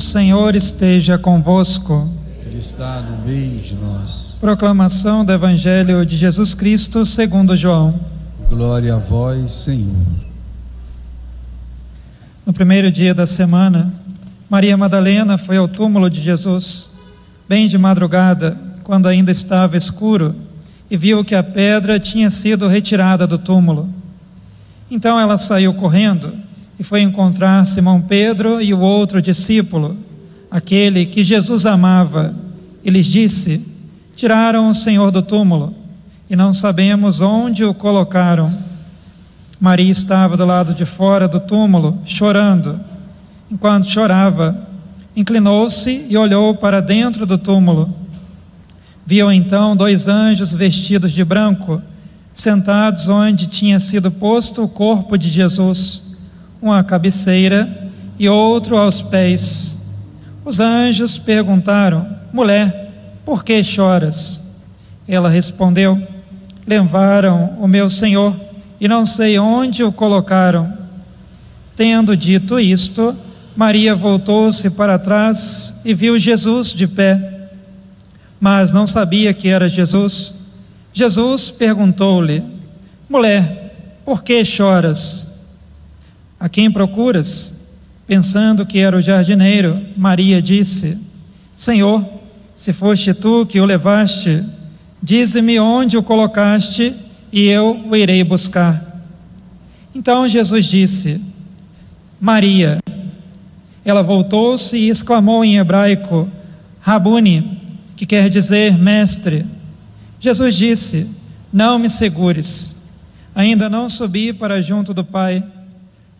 O Senhor esteja convosco. Ele está no meio de nós. Proclamação do Evangelho de Jesus Cristo segundo João. Glória a vós, Senhor. No primeiro dia da semana, Maria Madalena foi ao túmulo de Jesus, bem de madrugada, quando ainda estava escuro, e viu que a pedra tinha sido retirada do túmulo. Então ela saiu correndo e foi encontrar Simão Pedro e o outro discípulo, aquele que Jesus amava, e lhes disse: Tiraram o Senhor do túmulo e não sabemos onde o colocaram. Maria estava do lado de fora do túmulo, chorando. Enquanto chorava, inclinou-se e olhou para dentro do túmulo. Viu então dois anjos vestidos de branco, sentados onde tinha sido posto o corpo de Jesus, um à cabeceira e outro aos pés. Os anjos perguntaram: Mulher, por que choras? Ela respondeu: Levaram o meu Senhor e não sei onde o colocaram. Tendo dito isto, Maria voltou-se para trás e viu Jesus de pé, mas não sabia que era Jesus. Jesus perguntou-lhe: Mulher, por que choras? A quem procuras? Pensando que era o jardineiro, Maria disse: Senhor, se foste tu que o levaste, dize-me onde o colocaste e eu o irei buscar. Então Jesus disse: Maria. Ela voltou-se e exclamou em hebraico: Rabuni, que quer dizer mestre. Jesus disse: Não me segures, ainda não subi para junto do Pai,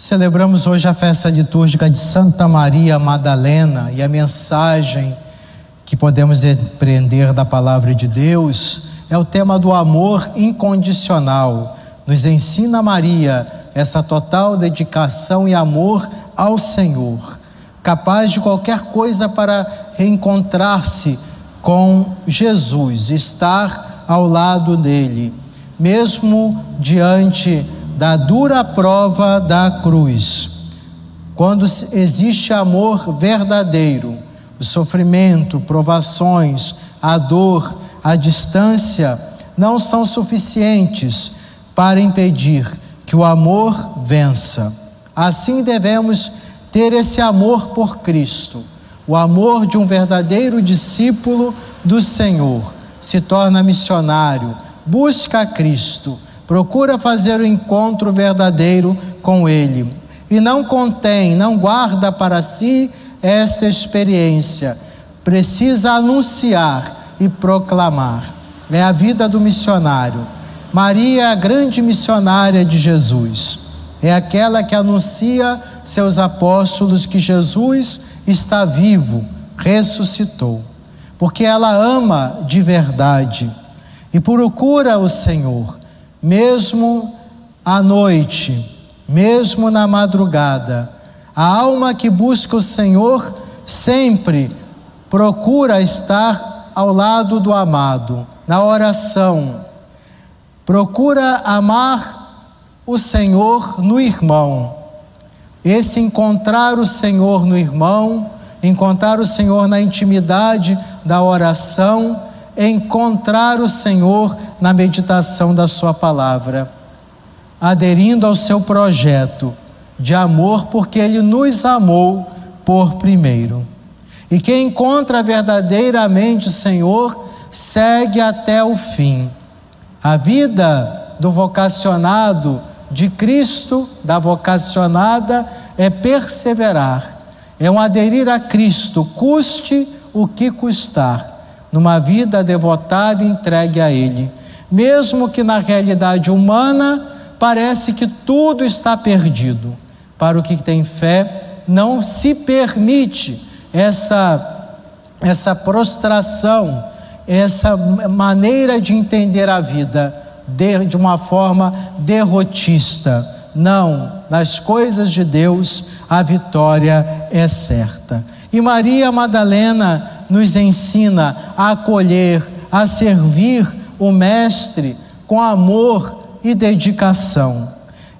Celebramos hoje a festa litúrgica de Santa Maria Madalena e a mensagem que podemos depreender da palavra de Deus é o tema do amor incondicional. Nos ensina Maria essa total dedicação e amor ao Senhor, capaz de qualquer coisa para reencontrar-se com Jesus, estar ao lado dele, mesmo diante da dura prova da cruz. Quando existe amor verdadeiro, o sofrimento, provações, a dor, a distância não são suficientes para impedir que o amor vença. Assim devemos ter esse amor por Cristo. O amor de um verdadeiro discípulo do Senhor se torna missionário, busca Cristo, procura fazer o encontro verdadeiro com Ele e não contém, não guarda para si essa experiência, precisa anunciar e proclamar. É a vida do missionário. Maria é a grande missionária de Jesus. É aquela que anuncia seus apóstolos que Jesus está vivo, ressuscitou. Porque ela ama de verdade e procura o Senhor, mesmo à noite, mesmo na madrugada. A alma que busca o Senhor sempre procura estar ao lado do amado, na oração Procura amar o Senhor no irmão. Esse encontrar o Senhor no irmão, encontrar o Senhor na intimidade da oração, encontrar o Senhor na meditação da Sua palavra, aderindo ao seu projeto de amor, porque Ele nos amou por primeiro. E quem encontra verdadeiramente o Senhor segue até o fim a vida do vocacionado de Cristo, da vocacionada, é perseverar, é um aderir a Cristo, custe o que custar, numa vida devotada entregue a Ele. Mesmo que na realidade humana parece que tudo está perdido, para o que tem fé, não se permite essa, essa prostração essa maneira de entender a vida de, de uma forma derrotista. Não, nas coisas de Deus a vitória é certa. E Maria Madalena nos ensina a acolher, a servir o Mestre com amor e dedicação,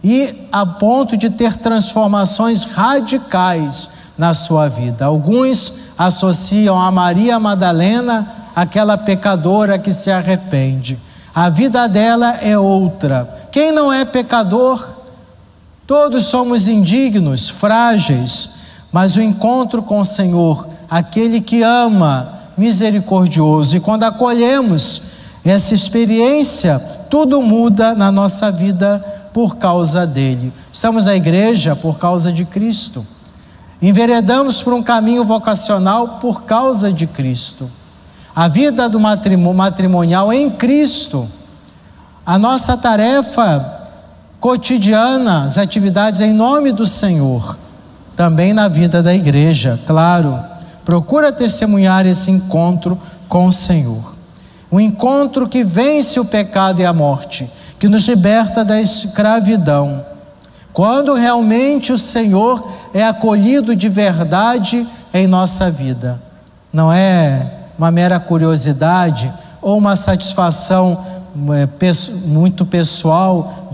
e a ponto de ter transformações radicais na sua vida. Alguns associam a Maria Madalena aquela pecadora que se arrepende. A vida dela é outra. Quem não é pecador? Todos somos indignos, frágeis, mas o encontro com o Senhor, aquele que ama, misericordioso, e quando acolhemos essa experiência, tudo muda na nossa vida por causa dele. Estamos na igreja por causa de Cristo. Enveredamos por um caminho vocacional por causa de Cristo. A vida do matrimonial em Cristo. A nossa tarefa cotidiana, as atividades em nome do Senhor. Também na vida da igreja, claro. Procura testemunhar esse encontro com o Senhor. Um encontro que vence o pecado e a morte, que nos liberta da escravidão. Quando realmente o Senhor é acolhido de verdade em nossa vida. Não é uma mera curiosidade ou uma satisfação é, muito pessoal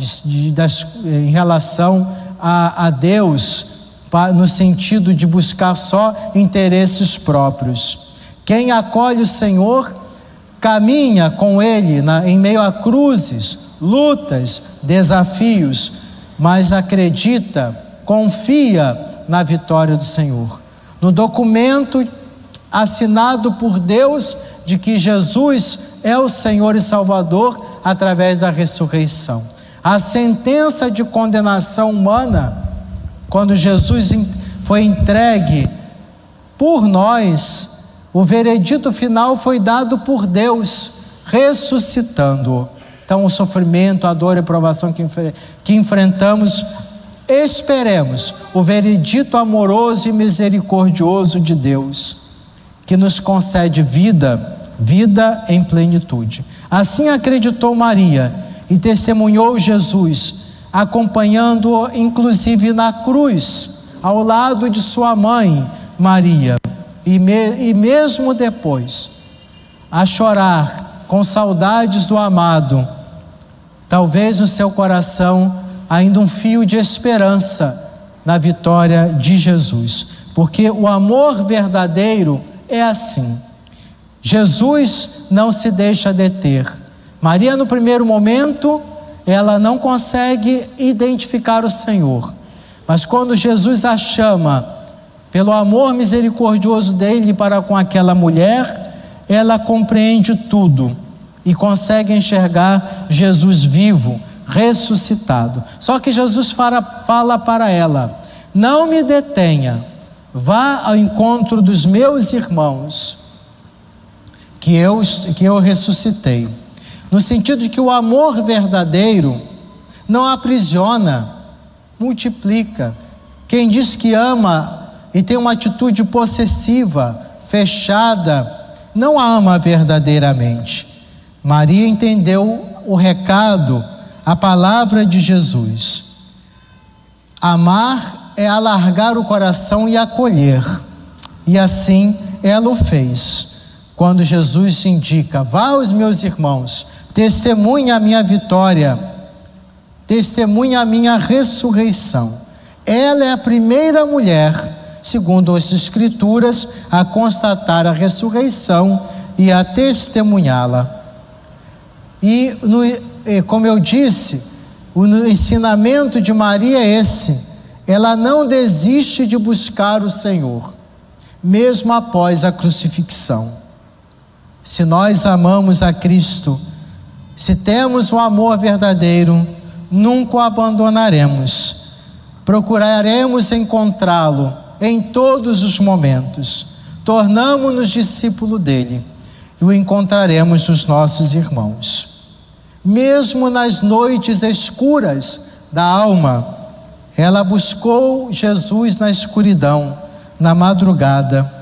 em relação a, a Deus, no sentido de buscar só interesses próprios. Quem acolhe o Senhor caminha com Ele na, em meio a cruzes, lutas, desafios, mas acredita, confia na vitória do Senhor. No documento assinado por Deus de que Jesus é o Senhor e Salvador através da ressurreição. A sentença de condenação humana, quando Jesus foi entregue por nós, o veredito final foi dado por Deus, ressuscitando-o. Então, o sofrimento, a dor e a provação que, que enfrentamos Esperemos o veredito amoroso e misericordioso de Deus, que nos concede vida, vida em plenitude. Assim acreditou Maria e testemunhou Jesus, acompanhando-o inclusive na cruz, ao lado de sua mãe, Maria, e, me, e mesmo depois, a chorar com saudades do amado, talvez o seu coração ainda um fio de esperança na vitória de Jesus, porque o amor verdadeiro é assim. Jesus não se deixa deter. Maria, no primeiro momento, ela não consegue identificar o Senhor, mas quando Jesus a chama, pelo amor misericordioso dele para com aquela mulher, ela compreende tudo e consegue enxergar Jesus vivo, ressuscitado. Só que Jesus fala, fala para ela: Não me detenha, vá ao encontro dos meus irmãos, que eu, que eu ressuscitei. No sentido de que o amor verdadeiro não aprisiona, multiplica. Quem diz que ama e tem uma atitude possessiva, fechada, não ama verdadeiramente. Maria entendeu o recado a palavra de Jesus. Amar é alargar o coração e acolher. E assim ela o fez. Quando Jesus indica: Vá aos meus irmãos, testemunha a minha vitória, testemunha a minha ressurreição. Ela é a primeira mulher, segundo as Escrituras, a constatar a ressurreição e a testemunhá-la. E no como eu disse, o ensinamento de Maria é esse: ela não desiste de buscar o Senhor, mesmo após a crucifixão. Se nós amamos a Cristo, se temos o amor verdadeiro, nunca o abandonaremos. Procuraremos encontrá-lo em todos os momentos. Tornamos-nos discípulo dele e o encontraremos nos nossos irmãos mesmo nas noites escuras da alma. Ela buscou Jesus na escuridão, na madrugada,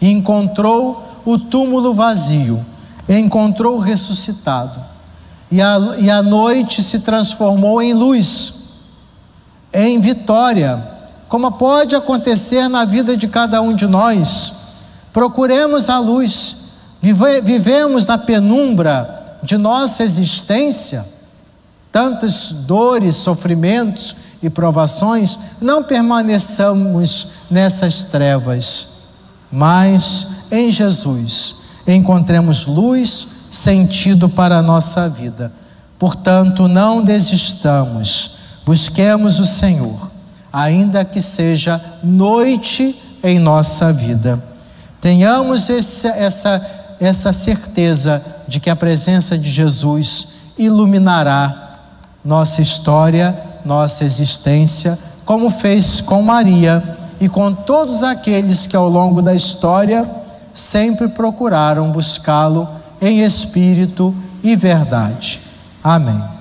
e encontrou o túmulo vazio. encontrou ressuscitado, e a, e a noite se transformou em luz, em vitória, como pode acontecer na vida de cada um de nós. Procuremos a luz, vive, vivemos na penumbra de nossa existência, tantas dores, sofrimentos e provações, não permaneçamos nessas trevas, mas em Jesus encontremos luz, sentido para a nossa vida. Portanto, não desistamos, busquemos o Senhor, ainda que seja noite em nossa vida. Tenhamos esse, essa, essa certeza de que a presença de Jesus iluminará nossa história, nossa existência, como fez com Maria e com todos aqueles que ao longo da história sempre procuraram buscá-lo em espírito e verdade. Amém.